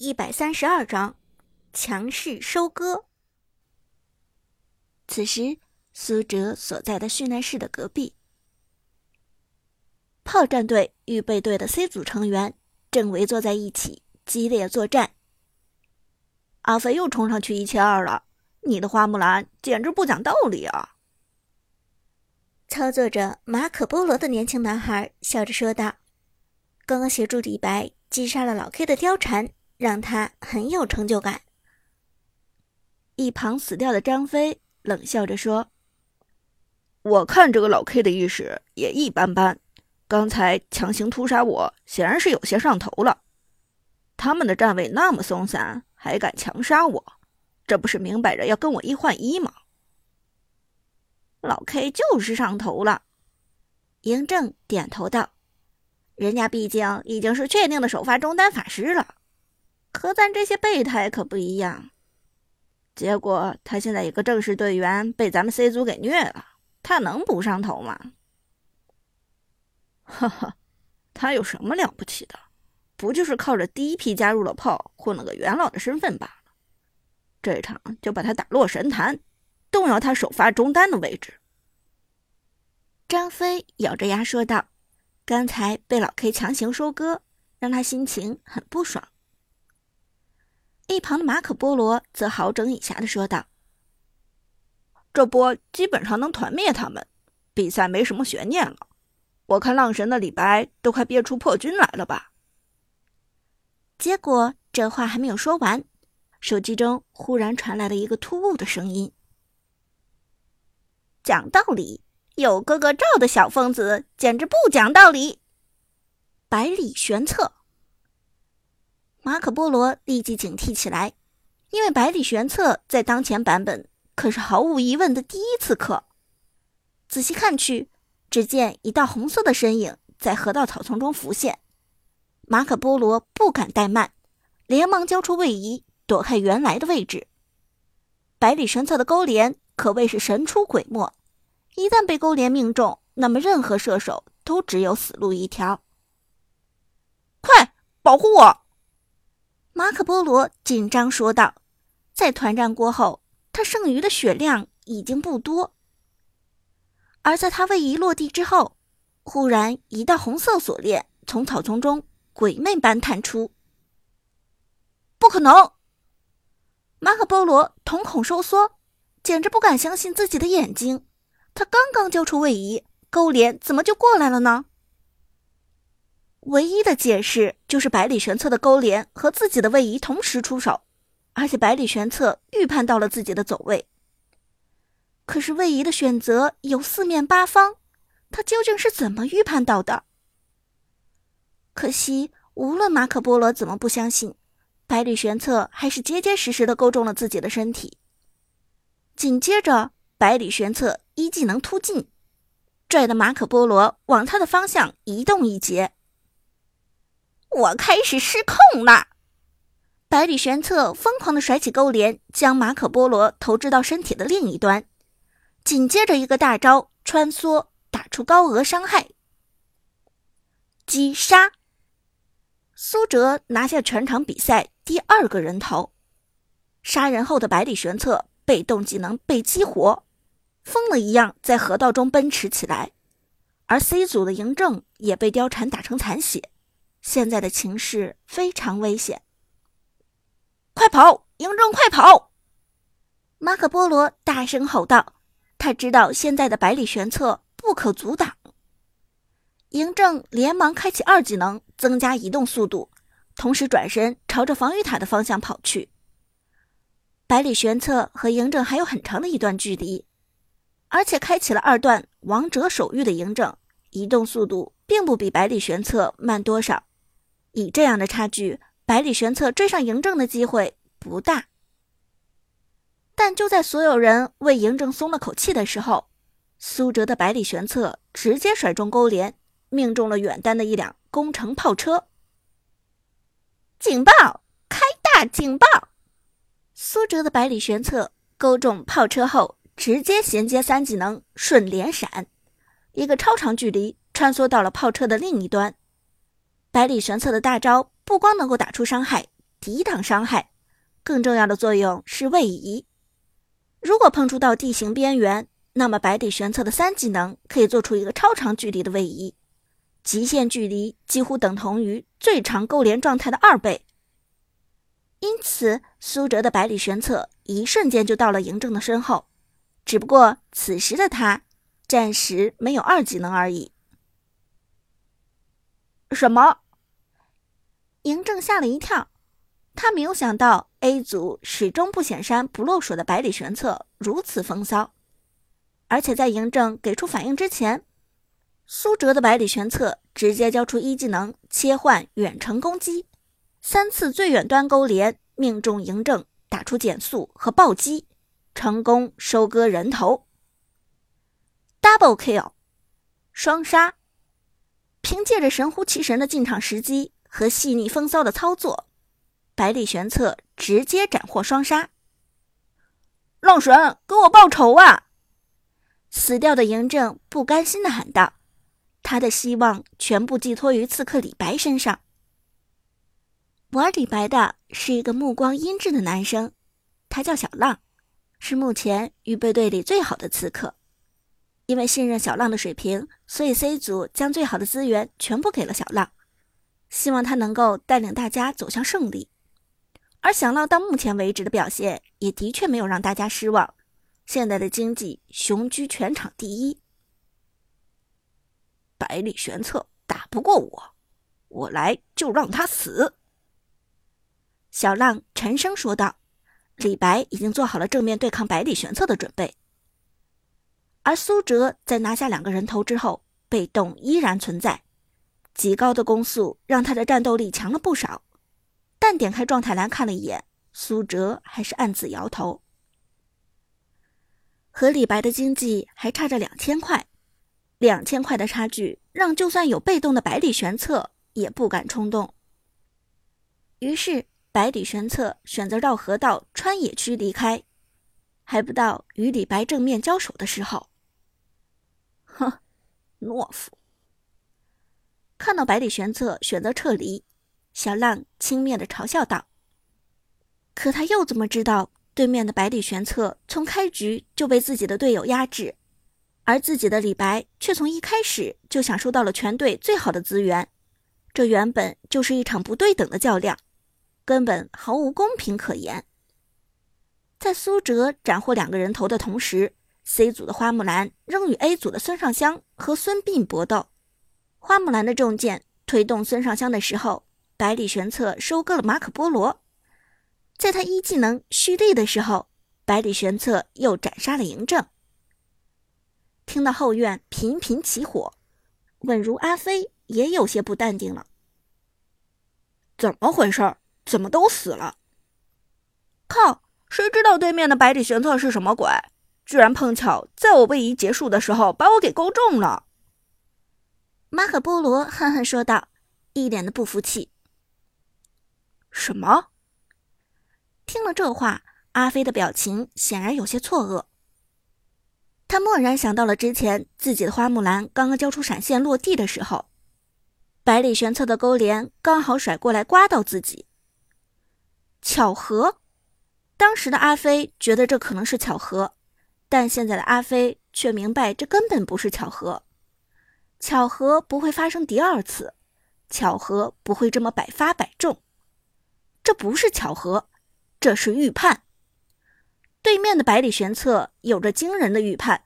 一百三十二章强势收割。此时，苏哲所在的训练室的隔壁，炮战队预备队的 C 组成员正围坐在一起，激烈作战。阿飞又冲上去一千二了，你的花木兰简直不讲道理啊！操作着马可波罗的年轻男孩笑着说道：“刚刚协助李白。”击杀了老 K 的貂蝉，让他很有成就感。一旁死掉的张飞冷笑着说：“我看这个老 K 的意识也一般般，刚才强行屠杀我，显然是有些上头了。他们的站位那么松散，还敢强杀我，这不是明摆着要跟我一换一吗？”老 K 就是上头了。嬴政点头道。人家毕竟已经是确定的首发中单法师了，和咱这些备胎可不一样。结果他现在一个正式队员被咱们 C 组给虐了，他能不上头吗？哈哈，他有什么了不起的？不就是靠着第一批加入了炮，混了个元老的身份罢了。这场就把他打落神坛，动摇他首发中单的位置。张飞咬着牙说道。刚才被老 K 强行收割，让他心情很不爽。一旁的马可波罗则好整以暇的说道：“这波基本上能团灭他们，比赛没什么悬念了。我看浪神的李白都快憋出破军来了吧？”结果这话还没有说完，手机中忽然传来了一个突兀的声音：“讲道理。”有哥哥罩的小疯子简直不讲道理！百里玄策，马可波罗立即警惕起来，因为百里玄策在当前版本可是毫无疑问的第一刺客。仔细看去，只见一道红色的身影在河道草丛中浮现。马可波罗不敢怠慢，连忙交出位移，躲开原来的位置。百里玄策的勾连可谓是神出鬼没。一旦被勾连命中，那么任何射手都只有死路一条。快保护我！马可波罗紧张说道。在团战过后，他剩余的血量已经不多。而在他位移落地之后，忽然一道红色锁链从草丛中鬼魅般探出。不可能！马可波罗瞳孔收缩，简直不敢相信自己的眼睛。他刚刚交出位移，勾连怎么就过来了呢？唯一的解释就是百里玄策的勾连和自己的位移同时出手，而且百里玄策预判到了自己的走位。可是位移的选择有四面八方，他究竟是怎么预判到的？可惜，无论马可波罗怎么不相信，百里玄策还是结结实实的勾中了自己的身体。紧接着，百里玄策。一技能突进，拽的马可波罗往他的方向移动一截。我开始失控了！百里玄策疯狂的甩起勾镰，将马可波罗投掷到身体的另一端，紧接着一个大招穿梭，打出高额伤害，击杀。苏哲拿下全场比赛第二个人头。杀人后的百里玄策被动技能被激活。疯了一样在河道中奔驰起来，而 C 组的嬴政也被貂蝉打成残血，现在的情势非常危险。快跑，嬴政，快跑！马可波罗大声吼道：“他知道现在的百里玄策不可阻挡。”嬴政连忙开启二技能，增加移动速度，同时转身朝着防御塔的方向跑去。百里玄策和嬴政还有很长的一段距离。而且开启了二段王者守御的嬴政，移动速度并不比百里玄策慢多少。以这样的差距，百里玄策追上嬴政的机会不大。但就在所有人为嬴政松了口气的时候，苏哲的百里玄策直接甩中勾连，命中了远单的一辆攻城炮车。警报！开大警报！苏哲的百里玄策勾中炮车后。直接衔接三技能顺连闪，一个超长距离穿梭到了炮车的另一端。百里玄策的大招不光能够打出伤害，抵挡伤害，更重要的作用是位移。如果碰触到地形边缘，那么百里玄策的三技能可以做出一个超长距离的位移，极限距离几乎等同于最长勾连状态的二倍。因此，苏哲的百里玄策一瞬间就到了嬴政的身后，只不过此时的他暂时没有二技能而已。什么？嬴政吓了一跳，他没有想到 A 组始终不显山不露水的百里玄策如此风骚，而且在嬴政给出反应之前，苏哲的百里玄策直接交出一技能切换远程攻击，三次最远端勾连命中嬴政，打出减速和暴击，成功收割人头，double kill，双杀。凭借着神乎其神的进场时机和细腻风骚的操作，百里玄策直接斩获双杀。浪神，给我报仇啊！死掉的嬴政不甘心的喊道，他的希望全部寄托于刺客李白身上。玩李白的是一个目光阴鸷的男生，他叫小浪，是目前预备队里最好的刺客。因为信任小浪的水平，所以 C 组将最好的资源全部给了小浪，希望他能够带领大家走向胜利。而小浪到目前为止的表现也的确没有让大家失望，现在的经济雄居全场第一。百里玄策打不过我，我来就让他死。小浪沉声说道：“李白已经做好了正面对抗百里玄策的准备。”而苏哲在拿下两个人头之后，被动依然存在，极高的攻速让他的战斗力强了不少。但点开状态栏看了一眼，苏哲还是暗自摇头。和李白的经济还差着两千块，两千块的差距让就算有被动的百里玄策也不敢冲动。于是百里玄策选择绕河道穿野区离开，还不到与李白正面交手的时候。哼，懦夫！看到百里玄策选择撤离，小浪轻蔑的嘲笑道：“可他又怎么知道，对面的百里玄策从开局就被自己的队友压制，而自己的李白却从一开始就享受到了全队最好的资源？这原本就是一场不对等的较量，根本毫无公平可言。”在苏哲斩获两个人头的同时。C 组的花木兰仍与 A 组的孙尚香和孙膑搏斗。花木兰的重剑推动孙尚香的时候，百里玄策收割了马可波罗。在他一技能蓄力的时候，百里玄策又斩杀了嬴政。听到后院频频起火，稳如阿飞也有些不淡定了。怎么回事？怎么都死了？靠！谁知道对面的百里玄策是什么鬼？居然碰巧在我位移结束的时候把我给勾中了，马可波罗恨恨说道，一脸的不服气。什么？听了这话，阿飞的表情显然有些错愕。他蓦然想到了之前自己的花木兰刚刚交出闪现落地的时候，百里玄策的勾连刚好甩过来刮到自己。巧合？当时的阿飞觉得这可能是巧合。但现在的阿飞却明白，这根本不是巧合，巧合不会发生第二次，巧合不会这么百发百中，这不是巧合，这是预判。对面的百里玄策有着惊人的预判。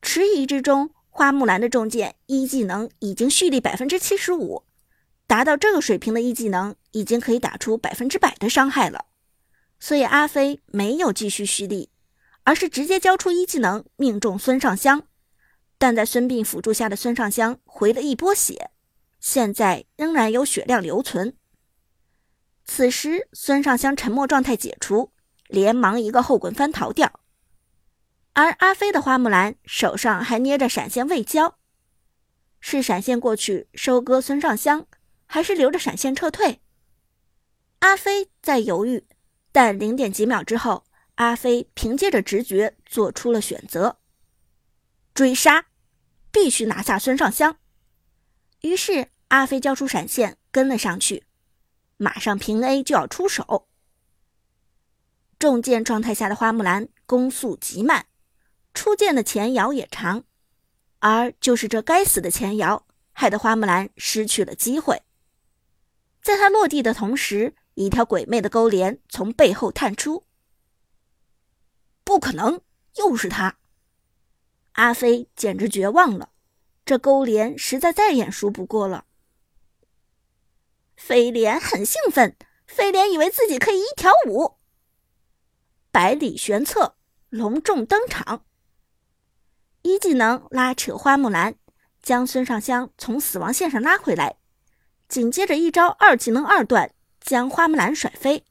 迟疑之中，花木兰的重剑一技能已经蓄力百分之七十五，达到这个水平的一技能已经可以打出百分之百的伤害了，所以阿飞没有继续蓄力。而是直接交出一技能命中孙尚香，但在孙膑辅助下的孙尚香回了一波血，现在仍然有血量留存。此时孙尚香沉默状态解除，连忙一个后滚翻逃掉，而阿飞的花木兰手上还捏着闪现未交，是闪现过去收割孙尚香，还是留着闪现撤退？阿飞在犹豫，但零点几秒之后。阿飞凭借着直觉做出了选择，追杀，必须拿下孙尚香。于是阿飞交出闪现跟了上去，马上平 A 就要出手。重剑状态下的花木兰攻速极慢，出剑的前摇也长，而就是这该死的前摇，害得花木兰失去了机会。在他落地的同时，一条鬼魅的勾镰从背后探出。不可能，又是他！阿飞简直绝望了，这勾连实在再眼熟不过了。飞廉很兴奋，飞廉以为自己可以一挑五。百里玄策隆重登场，一技能拉扯花木兰，将孙尚香从死亡线上拉回来，紧接着一招二技能二段将花木兰甩飞，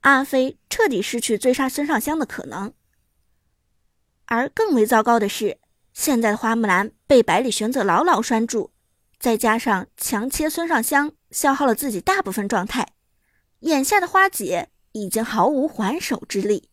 阿飞彻底失去追杀孙尚香的可能。而更为糟糕的是，现在的花木兰被百里玄策牢牢拴住，再加上强切孙尚香，消耗了自己大部分状态，眼下的花姐已经毫无还手之力。